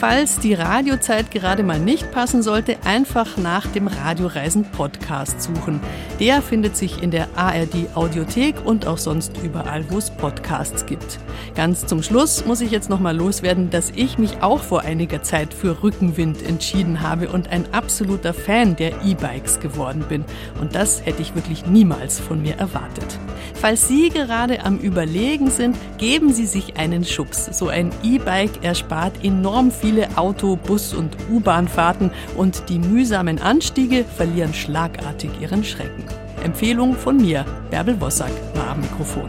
Speaker 3: Falls die Radiozeit gerade mal nicht passen sollte, einfach nach dem Radioreisen Podcast suchen. Der findet sich in der ARD Audiothek und auch sonst überall, wo es Podcasts gibt. Ganz zum Schluss muss ich jetzt noch mal loswerden, dass ich mich auch vor einiger Zeit für Rückenwind entschieden habe und ein absoluter Fan der E-Bikes geworden bin. Und das hätte ich wirklich niemals von mir erwartet. Falls Sie gerade am Überlegen sind, geben Sie sich einen Schubs. So ein E-Bike erspart enorm viele Auto-, Bus- und U-Bahn-Fahrten und die mühsamen Anstiege verlieren schlagartig ihren Schrecken. Empfehlung von mir, Bärbel Wossack, war am Mikrofon.